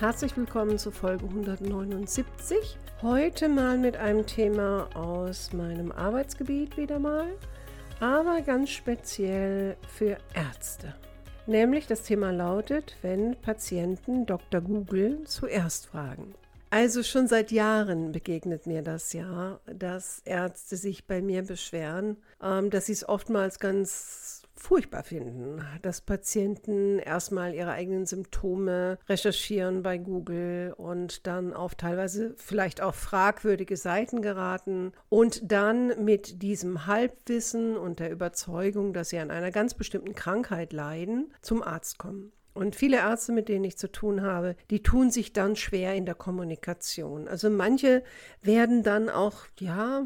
Herzlich willkommen zu Folge 179. Heute mal mit einem Thema aus meinem Arbeitsgebiet wieder mal, aber ganz speziell für Ärzte. Nämlich das Thema lautet, wenn Patienten Dr. Google zuerst fragen. Also schon seit Jahren begegnet mir das ja, dass Ärzte sich bei mir beschweren, ähm, dass sie es oftmals ganz furchtbar finden, dass Patienten erstmal ihre eigenen Symptome recherchieren bei Google und dann auf teilweise vielleicht auch fragwürdige Seiten geraten und dann mit diesem Halbwissen und der Überzeugung, dass sie an einer ganz bestimmten Krankheit leiden, zum Arzt kommen. Und viele Ärzte, mit denen ich zu tun habe, die tun sich dann schwer in der Kommunikation. Also manche werden dann auch, ja,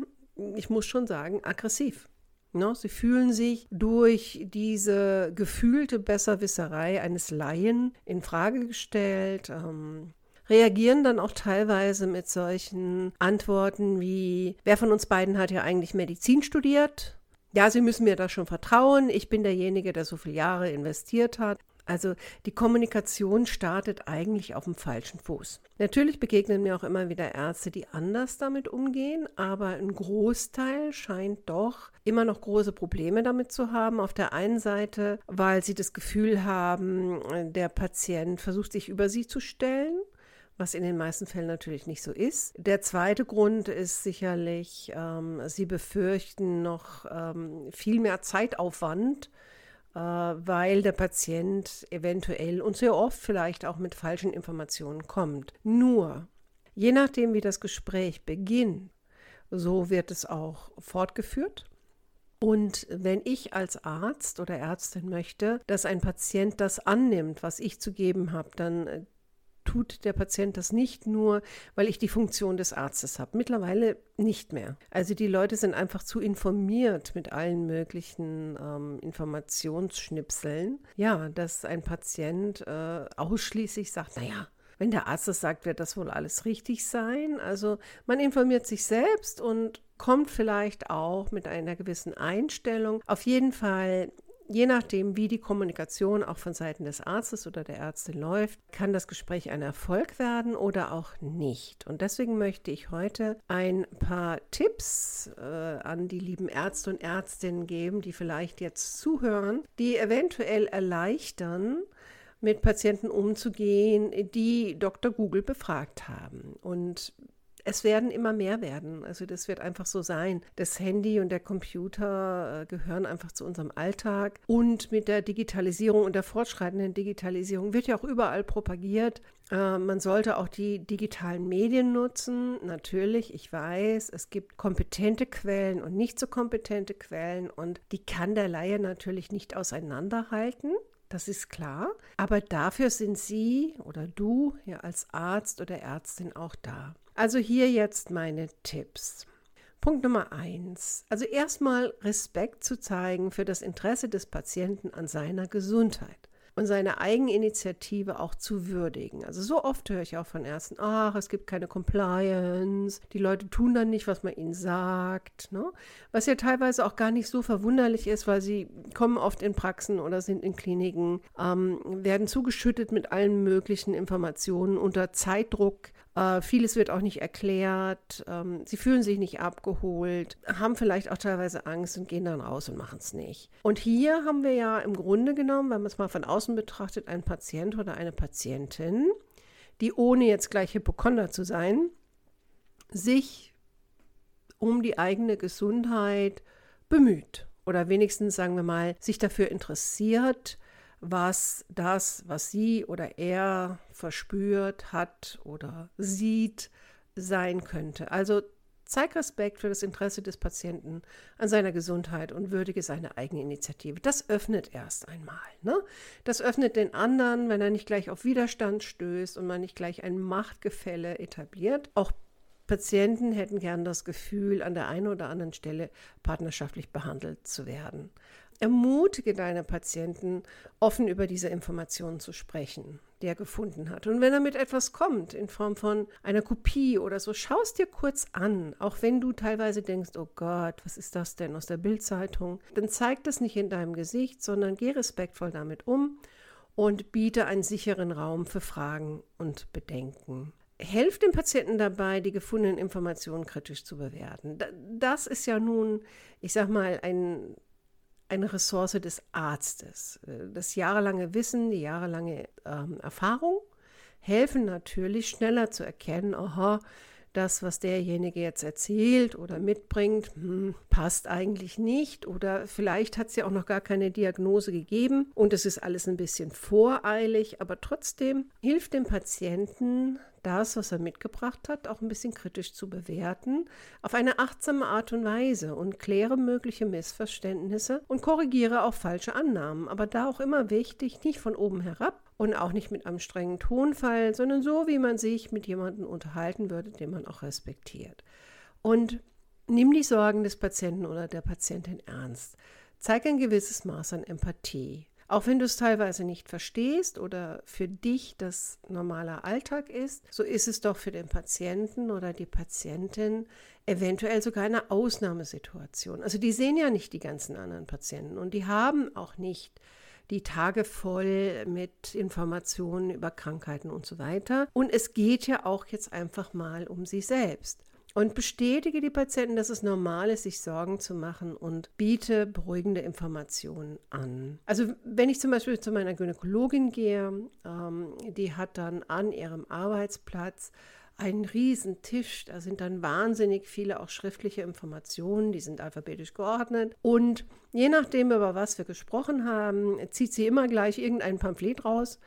ich muss schon sagen, aggressiv. No, sie fühlen sich durch diese gefühlte Besserwisserei eines Laien in Frage gestellt, ähm, reagieren dann auch teilweise mit solchen Antworten wie, wer von uns beiden hat ja eigentlich Medizin studiert? Ja, Sie müssen mir da schon vertrauen. Ich bin derjenige, der so viele Jahre investiert hat. Also die Kommunikation startet eigentlich auf dem falschen Fuß. Natürlich begegnen mir auch immer wieder Ärzte, die anders damit umgehen, aber ein Großteil scheint doch immer noch große Probleme damit zu haben. Auf der einen Seite, weil sie das Gefühl haben, der Patient versucht sich über sie zu stellen was in den meisten Fällen natürlich nicht so ist. Der zweite Grund ist sicherlich, ähm, sie befürchten noch ähm, viel mehr Zeitaufwand weil der Patient eventuell und sehr oft vielleicht auch mit falschen Informationen kommt. Nur, je nachdem, wie das Gespräch beginnt, so wird es auch fortgeführt. Und wenn ich als Arzt oder Ärztin möchte, dass ein Patient das annimmt, was ich zu geben habe, dann äh, tut der Patient das nicht nur, weil ich die Funktion des Arztes habe. Mittlerweile nicht mehr. Also die Leute sind einfach zu informiert mit allen möglichen ähm, Informationsschnipseln. Ja, dass ein Patient äh, ausschließlich sagt, naja, wenn der Arzt das sagt, wird das wohl alles richtig sein. Also man informiert sich selbst und kommt vielleicht auch mit einer gewissen Einstellung. Auf jeden Fall Je nachdem, wie die Kommunikation auch von Seiten des Arztes oder der Ärztin läuft, kann das Gespräch ein Erfolg werden oder auch nicht. Und deswegen möchte ich heute ein paar Tipps äh, an die lieben Ärzte und Ärztinnen geben, die vielleicht jetzt zuhören, die eventuell erleichtern, mit Patienten umzugehen, die Dr. Google befragt haben. Und es werden immer mehr werden. Also das wird einfach so sein. Das Handy und der Computer äh, gehören einfach zu unserem Alltag. Und mit der Digitalisierung und der fortschreitenden Digitalisierung wird ja auch überall propagiert. Äh, man sollte auch die digitalen Medien nutzen. Natürlich, ich weiß, es gibt kompetente Quellen und nicht so kompetente Quellen. Und die kann der Laie natürlich nicht auseinanderhalten. Das ist klar. Aber dafür sind Sie oder du ja als Arzt oder Ärztin auch da. Also hier jetzt meine Tipps. Punkt Nummer eins. Also erstmal Respekt zu zeigen für das Interesse des Patienten an seiner Gesundheit und seine Eigeninitiative auch zu würdigen. Also so oft höre ich auch von Ärzten, ach, es gibt keine Compliance, die Leute tun dann nicht, was man ihnen sagt. Ne? Was ja teilweise auch gar nicht so verwunderlich ist, weil sie kommen oft in Praxen oder sind in Kliniken, ähm, werden zugeschüttet mit allen möglichen Informationen unter Zeitdruck äh, vieles wird auch nicht erklärt. Ähm, sie fühlen sich nicht abgeholt, haben vielleicht auch teilweise Angst und gehen dann raus und machen es nicht. Und hier haben wir ja im Grunde genommen, wenn man es mal von außen betrachtet, einen Patient oder eine Patientin, die ohne jetzt gleich Hypochonder zu sein, sich um die eigene Gesundheit bemüht oder wenigstens, sagen wir mal, sich dafür interessiert, was das, was sie oder er verspürt, hat oder sieht, sein könnte. Also Zeig Respekt für das Interesse des Patienten an seiner Gesundheit und würdige seine eigene Initiative. Das öffnet erst einmal. Ne? Das öffnet den anderen, wenn er nicht gleich auf Widerstand stößt und man nicht gleich ein Machtgefälle etabliert. Auch Patienten hätten gern das Gefühl, an der einen oder anderen Stelle partnerschaftlich behandelt zu werden. Ermutige deine Patienten, offen über diese Informationen zu sprechen, die er gefunden hat. Und wenn er mit etwas kommt, in Form von einer Kopie oder so, schau es dir kurz an, auch wenn du teilweise denkst, oh Gott, was ist das denn aus der Bildzeitung? Dann zeig das nicht in deinem Gesicht, sondern geh respektvoll damit um und biete einen sicheren Raum für Fragen und Bedenken. Helft dem Patienten dabei, die gefundenen Informationen kritisch zu bewerten. Das ist ja nun, ich sag mal, ein eine Ressource des Arztes. Äh, das jahrelange Wissen, die jahrelange ähm, Erfahrung helfen natürlich schneller zu erkennen, aha, das, was derjenige jetzt erzählt oder mitbringt, hm, passt eigentlich nicht oder vielleicht hat es ja auch noch gar keine Diagnose gegeben und es ist alles ein bisschen voreilig, aber trotzdem hilft dem Patienten das, was er mitgebracht hat, auch ein bisschen kritisch zu bewerten, auf eine achtsame Art und Weise und kläre mögliche Missverständnisse und korrigiere auch falsche Annahmen. Aber da auch immer wichtig, nicht von oben herab und auch nicht mit einem strengen Tonfall, sondern so, wie man sich mit jemandem unterhalten würde, den man auch respektiert. Und nimm die Sorgen des Patienten oder der Patientin ernst. Zeig ein gewisses Maß an Empathie. Auch wenn du es teilweise nicht verstehst oder für dich das normaler Alltag ist, so ist es doch für den Patienten oder die Patientin eventuell sogar eine Ausnahmesituation. Also die sehen ja nicht die ganzen anderen Patienten und die haben auch nicht die Tage voll mit Informationen über Krankheiten und so weiter. Und es geht ja auch jetzt einfach mal um sie selbst. Und bestätige die Patienten, dass es normal ist, sich Sorgen zu machen und biete beruhigende Informationen an. Also wenn ich zum Beispiel zu meiner Gynäkologin gehe, ähm, die hat dann an ihrem Arbeitsplatz einen riesen Tisch, da sind dann wahnsinnig viele auch schriftliche Informationen, die sind alphabetisch geordnet. Und je nachdem, über was wir gesprochen haben, zieht sie immer gleich irgendein Pamphlet raus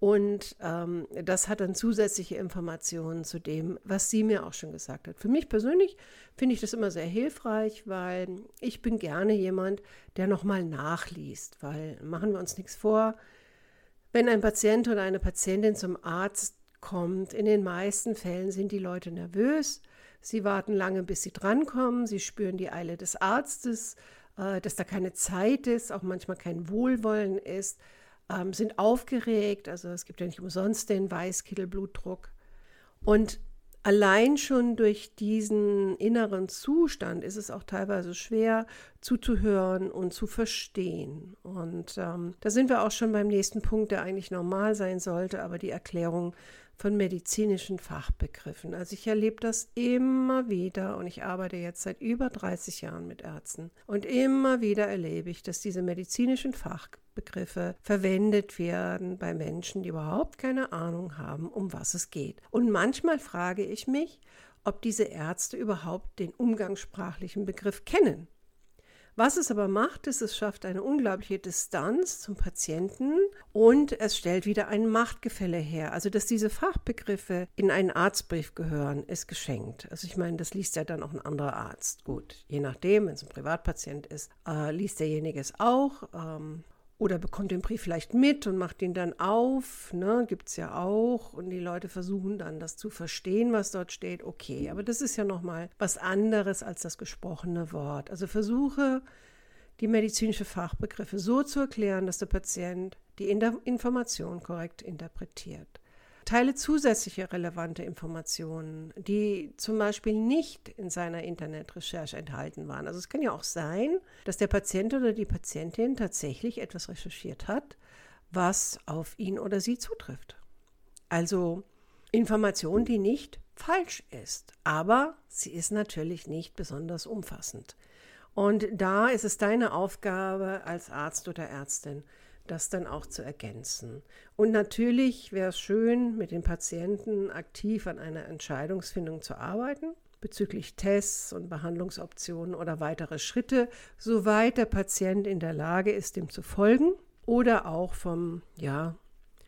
und ähm, das hat dann zusätzliche Informationen zu dem, was sie mir auch schon gesagt hat. Für mich persönlich finde ich das immer sehr hilfreich, weil ich bin gerne jemand, der nochmal nachliest, weil machen wir uns nichts vor, wenn ein Patient oder eine Patientin zum Arzt kommt, in den meisten Fällen sind die Leute nervös. Sie warten lange, bis sie drankommen. Sie spüren die Eile des Arztes, äh, dass da keine Zeit ist, auch manchmal kein Wohlwollen ist ähm, sind aufgeregt. Also es gibt ja nicht umsonst den Weißkittelblutdruck. Und allein schon durch diesen inneren Zustand ist es auch teilweise schwer zuzuhören und zu verstehen. Und ähm, da sind wir auch schon beim nächsten Punkt, der eigentlich normal sein sollte, aber die Erklärung von medizinischen Fachbegriffen. Also ich erlebe das immer wieder und ich arbeite jetzt seit über 30 Jahren mit Ärzten. Und immer wieder erlebe ich, dass diese medizinischen Fachbegriffe verwendet werden bei Menschen, die überhaupt keine Ahnung haben, um was es geht. Und manchmal frage ich mich, ob diese Ärzte überhaupt den umgangssprachlichen Begriff kennen. Was es aber macht, ist, es schafft eine unglaubliche Distanz zum Patienten und es stellt wieder ein Machtgefälle her. Also, dass diese Fachbegriffe in einen Arztbrief gehören, ist geschenkt. Also, ich meine, das liest ja dann auch ein anderer Arzt. Gut, je nachdem, wenn es ein Privatpatient ist, äh, liest derjenige es auch. Ähm, oder bekommt den Brief vielleicht mit und macht ihn dann auf. Ne? Gibt es ja auch. Und die Leute versuchen dann, das zu verstehen, was dort steht. Okay, aber das ist ja nochmal was anderes als das gesprochene Wort. Also versuche, die medizinische Fachbegriffe so zu erklären, dass der Patient die Information korrekt interpretiert. Teile zusätzliche relevante Informationen, die zum Beispiel nicht in seiner Internetrecherche enthalten waren. Also es kann ja auch sein, dass der Patient oder die Patientin tatsächlich etwas recherchiert hat, was auf ihn oder sie zutrifft. Also Information, die nicht falsch ist, aber sie ist natürlich nicht besonders umfassend. Und da ist es deine Aufgabe als Arzt oder Ärztin, das dann auch zu ergänzen. Und natürlich wäre es schön, mit den Patienten aktiv an einer Entscheidungsfindung zu arbeiten bezüglich Tests und Behandlungsoptionen oder weitere Schritte, soweit der Patient in der Lage ist, dem zu folgen oder auch vom ja,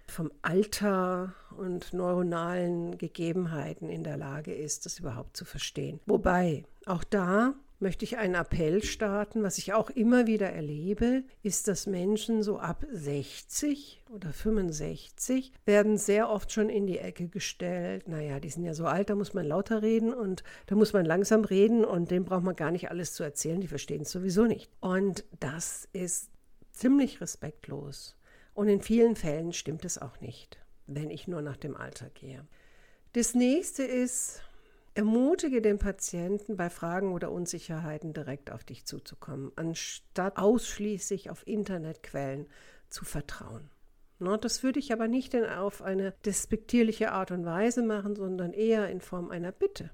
vom Alter und neuronalen Gegebenheiten in der Lage ist, das überhaupt zu verstehen. Wobei, auch da möchte ich einen Appell starten. Was ich auch immer wieder erlebe, ist, dass Menschen so ab 60 oder 65 werden sehr oft schon in die Ecke gestellt. Naja, die sind ja so alt, da muss man lauter reden und da muss man langsam reden und dem braucht man gar nicht alles zu erzählen, die verstehen es sowieso nicht. Und das ist ziemlich respektlos. Und in vielen Fällen stimmt es auch nicht, wenn ich nur nach dem Alter gehe. Das nächste ist, Ermutige den Patienten bei Fragen oder Unsicherheiten direkt auf dich zuzukommen, anstatt ausschließlich auf Internetquellen zu vertrauen. Das würde ich aber nicht auf eine despektierliche Art und Weise machen, sondern eher in Form einer Bitte.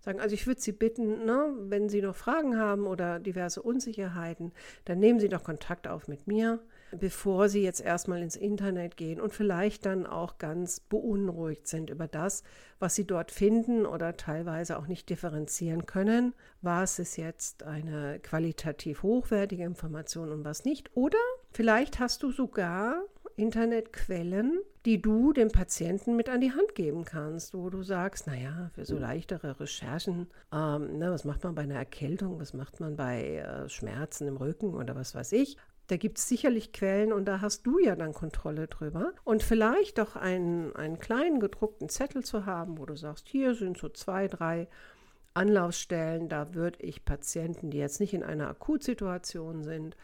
Sagen, also ich würde Sie bitten, ne, wenn Sie noch Fragen haben oder diverse Unsicherheiten, dann nehmen Sie doch Kontakt auf mit mir bevor sie jetzt erstmal ins Internet gehen und vielleicht dann auch ganz beunruhigt sind über das, was sie dort finden oder teilweise auch nicht differenzieren können. Was ist jetzt eine qualitativ hochwertige Information und was nicht? Oder vielleicht hast du sogar Internetquellen, die du dem Patienten mit an die Hand geben kannst, wo du sagst, naja, für so leichtere Recherchen, ähm, na, was macht man bei einer Erkältung, was macht man bei äh, Schmerzen im Rücken oder was weiß ich, da gibt es sicherlich Quellen und da hast du ja dann Kontrolle drüber. Und vielleicht auch einen, einen kleinen gedruckten Zettel zu haben, wo du sagst, hier sind so zwei, drei Anlaufstellen, da würde ich Patienten, die jetzt nicht in einer Akutsituation sind,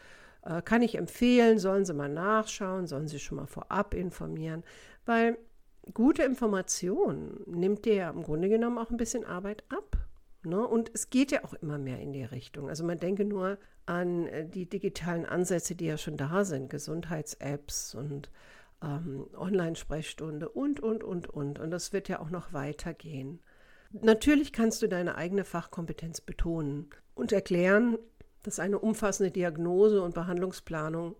äh, kann ich empfehlen, sollen sie mal nachschauen, sollen sie schon mal vorab informieren, weil gute Information nimmt dir ja im Grunde genommen auch ein bisschen Arbeit ab. Ne? Und es geht ja auch immer mehr in die Richtung. Also man denke nur an äh, die digitalen Ansätze, die ja schon da sind, Gesundheits-Apps und ähm, Online-Sprechstunde und, und, und, und. Und das wird ja auch noch weitergehen. Natürlich kannst du deine eigene Fachkompetenz betonen und erklären, dass eine umfassende Diagnose und Behandlungsplanung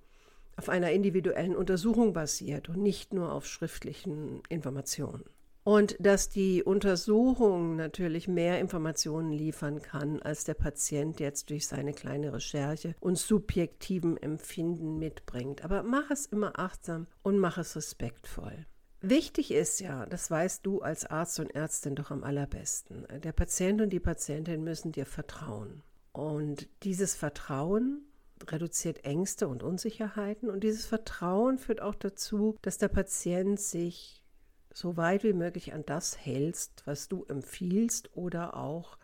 auf einer individuellen Untersuchung basiert und nicht nur auf schriftlichen Informationen. Und dass die Untersuchung natürlich mehr Informationen liefern kann, als der Patient jetzt durch seine kleine Recherche und subjektiven Empfinden mitbringt. Aber mach es immer achtsam und mach es respektvoll. Wichtig ist ja, das weißt du als Arzt und Ärztin doch am allerbesten, der Patient und die Patientin müssen dir vertrauen. Und dieses Vertrauen reduziert Ängste und Unsicherheiten und dieses Vertrauen führt auch dazu, dass der Patient sich so weit wie möglich an das hältst, was du empfiehlst oder auch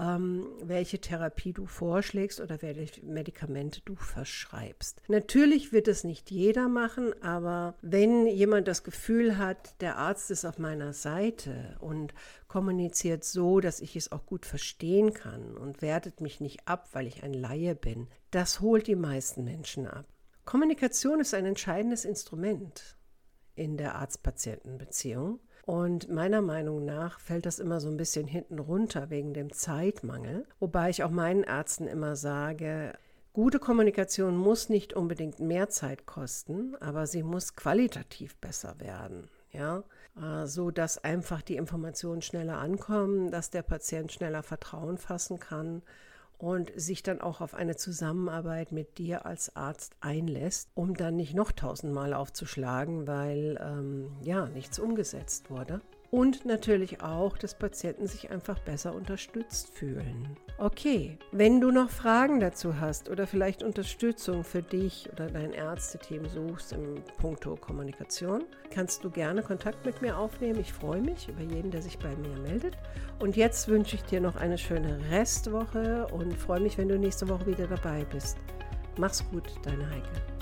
ähm, welche Therapie du vorschlägst oder welche Medikamente du verschreibst. Natürlich wird es nicht jeder machen, aber wenn jemand das Gefühl hat, der Arzt ist auf meiner Seite und kommuniziert so, dass ich es auch gut verstehen kann und wertet mich nicht ab, weil ich ein Laie bin, das holt die meisten Menschen ab. Kommunikation ist ein entscheidendes Instrument in der Arzt-Patienten-Beziehung. Und meiner Meinung nach fällt das immer so ein bisschen hinten runter wegen dem Zeitmangel. Wobei ich auch meinen Ärzten immer sage, gute Kommunikation muss nicht unbedingt mehr Zeit kosten, aber sie muss qualitativ besser werden. Ja, äh, so dass einfach die Informationen schneller ankommen, dass der Patient schneller Vertrauen fassen kann und sich dann auch auf eine Zusammenarbeit mit dir als Arzt einlässt, um dann nicht noch tausendmal aufzuschlagen, weil ähm, ja nichts umgesetzt wurde und natürlich auch, dass Patienten sich einfach besser unterstützt fühlen. Okay, wenn du noch Fragen dazu hast oder vielleicht Unterstützung für dich oder dein Ärzteteam suchst im Punkto Kommunikation, kannst du gerne Kontakt mit mir aufnehmen. Ich freue mich über jeden, der sich bei mir meldet. Und jetzt wünsche ich dir noch eine schöne Restwoche und freue mich, wenn du nächste Woche wieder dabei bist. Mach's gut, deine Heike.